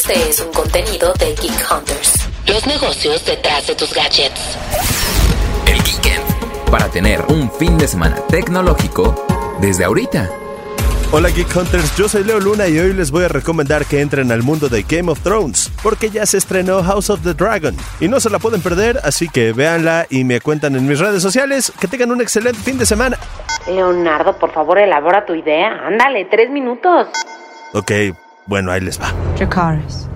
Este es un contenido de Geek Hunters. Los negocios detrás de tus gadgets. El Geekend. Para tener un fin de semana tecnológico desde ahorita. Hola Geek Hunters, yo soy Leo Luna y hoy les voy a recomendar que entren al mundo de Game of Thrones, porque ya se estrenó House of the Dragon y no se la pueden perder, así que véanla y me cuentan en mis redes sociales. Que tengan un excelente fin de semana. Leonardo, por favor, elabora tu idea. Ándale, tres minutos. Ok, bueno, ahí les va. Dracarys.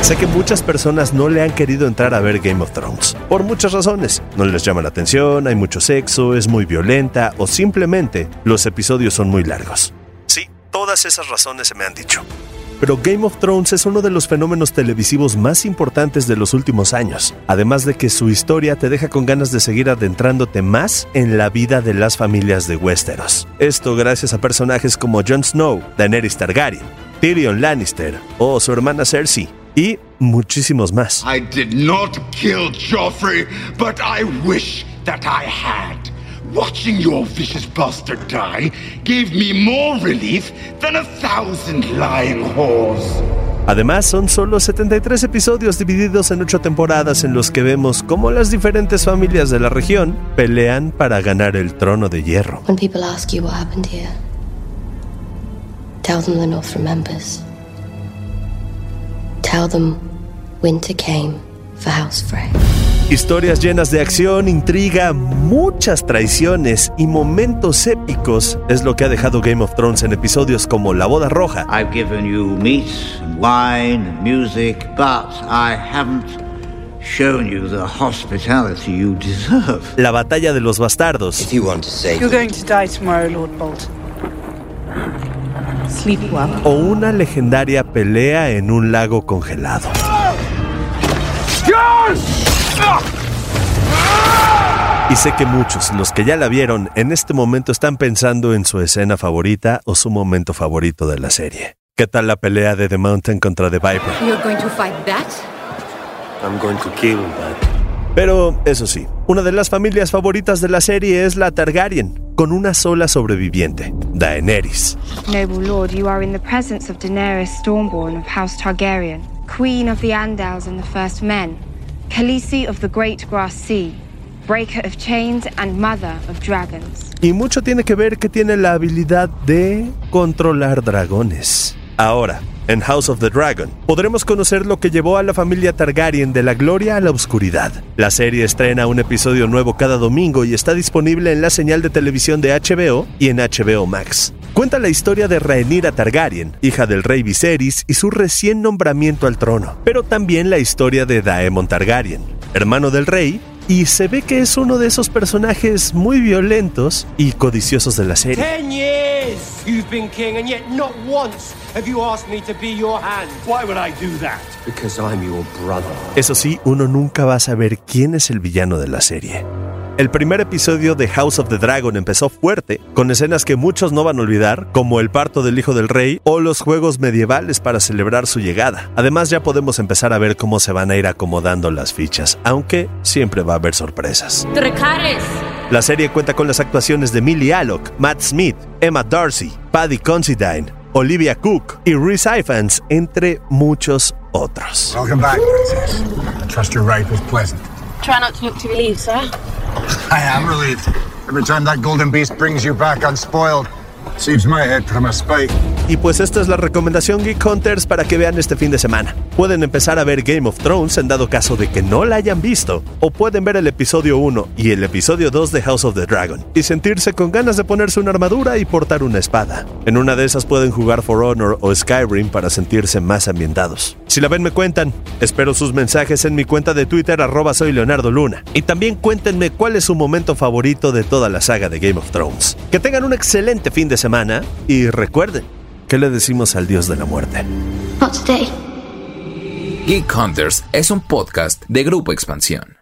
Sé que muchas personas no le han querido entrar a ver Game of Thrones, por muchas razones. No les llama la atención, hay mucho sexo, es muy violenta o simplemente los episodios son muy largos. Sí, todas esas razones se me han dicho. Pero Game of Thrones es uno de los fenómenos televisivos más importantes de los últimos años, además de que su historia te deja con ganas de seguir adentrándote más en la vida de las familias de Westeros. Esto gracias a personajes como Jon Snow, Daenerys Targaryen, Tyrion Lannister o su hermana Cersei, y muchísimos más. I did not kill Joffrey, but I wish that I had. Watching your vicious bastard die gave me more relief than a thousand lying whores. Además, son solo 73 episodios divididos en 8 temporadas en los que vemos cómo las diferentes familias de la región pelean para ganar el trono de hierro. When people ask you what happened here, tell them the North remembers. Tell them winter came for House Frey. Historias llenas de acción, intriga, muchas traiciones y momentos épicos es lo que ha dejado Game of Thrones en episodios como La Boda Roja, I've given you meat and wine and music, but I haven't shown you the hospitality you deserve. La Batalla de los Bastardos you want to say You're going to die tomorrow, Lord Bolton. Sleep well. o una legendaria pelea en un lago congelado. Y sé que muchos, los que ya la vieron, en este momento están pensando en su escena favorita o su momento favorito de la serie. ¿Qué tal la pelea de The Mountain contra The Viper? You're going to fight that? I'm going to kill that. Pero, eso sí, una de las familias favoritas de la serie es la Targaryen, con una sola sobreviviente, Daenerys. Noble lord, you are in the presence of Daenerys Stormborn of House Targaryen, queen of the Andals and the First Men, Khaleesi of the Great Grass Sea, breaker of chains and mother of dragons. Y mucho tiene que ver que tiene la habilidad de controlar dragones. Ahora, en House of the Dragon, podremos conocer lo que llevó a la familia Targaryen de la gloria a la oscuridad. La serie estrena un episodio nuevo cada domingo y está disponible en la señal de televisión de HBO y en HBO Max. Cuenta la historia de Rhaenyra Targaryen, hija del rey Viserys y su recién nombramiento al trono, pero también la historia de Daemon Targaryen, hermano del rey y se ve que es uno de esos personajes muy violentos y codiciosos de la serie. Ten years you've been king, and yet not once have you asked me to be your hand. Why would I do that? Because I'm your brother. Eso sí, uno nunca va a saber quién es el villano de la serie. El primer episodio de House of the Dragon empezó fuerte, con escenas que muchos no van a olvidar, como el parto del hijo del rey o los juegos medievales para celebrar su llegada. Además ya podemos empezar a ver cómo se van a ir acomodando las fichas, aunque siempre va a haber sorpresas. La serie cuenta con las actuaciones de Millie Alec, Matt Smith, Emma Darcy, Paddy Considine, Olivia Cook y Rhys Ifans, entre muchos otros. Welcome back, Princess. I trust your ride was pleasant. Try not to look too relieved, sir. I am relieved. Every time that golden beast brings you back unspoiled, saves my head from a spike. Y pues esta es la recomendación Geek Hunters para que vean este fin de semana. Pueden empezar a ver Game of Thrones en dado caso de que no la hayan visto, o pueden ver el episodio 1 y el episodio 2 de House of the Dragon y sentirse con ganas de ponerse una armadura y portar una espada. En una de esas pueden jugar For Honor o Skyrim para sentirse más ambientados. Si la ven me cuentan, espero sus mensajes en mi cuenta de Twitter arroba soy Leonardo Luna. Y también cuéntenme cuál es su momento favorito de toda la saga de Game of Thrones. Que tengan un excelente fin de semana y recuerden, ¿qué le decimos al dios de la muerte? Not today. Geek Hunters es un podcast de Grupo Expansión.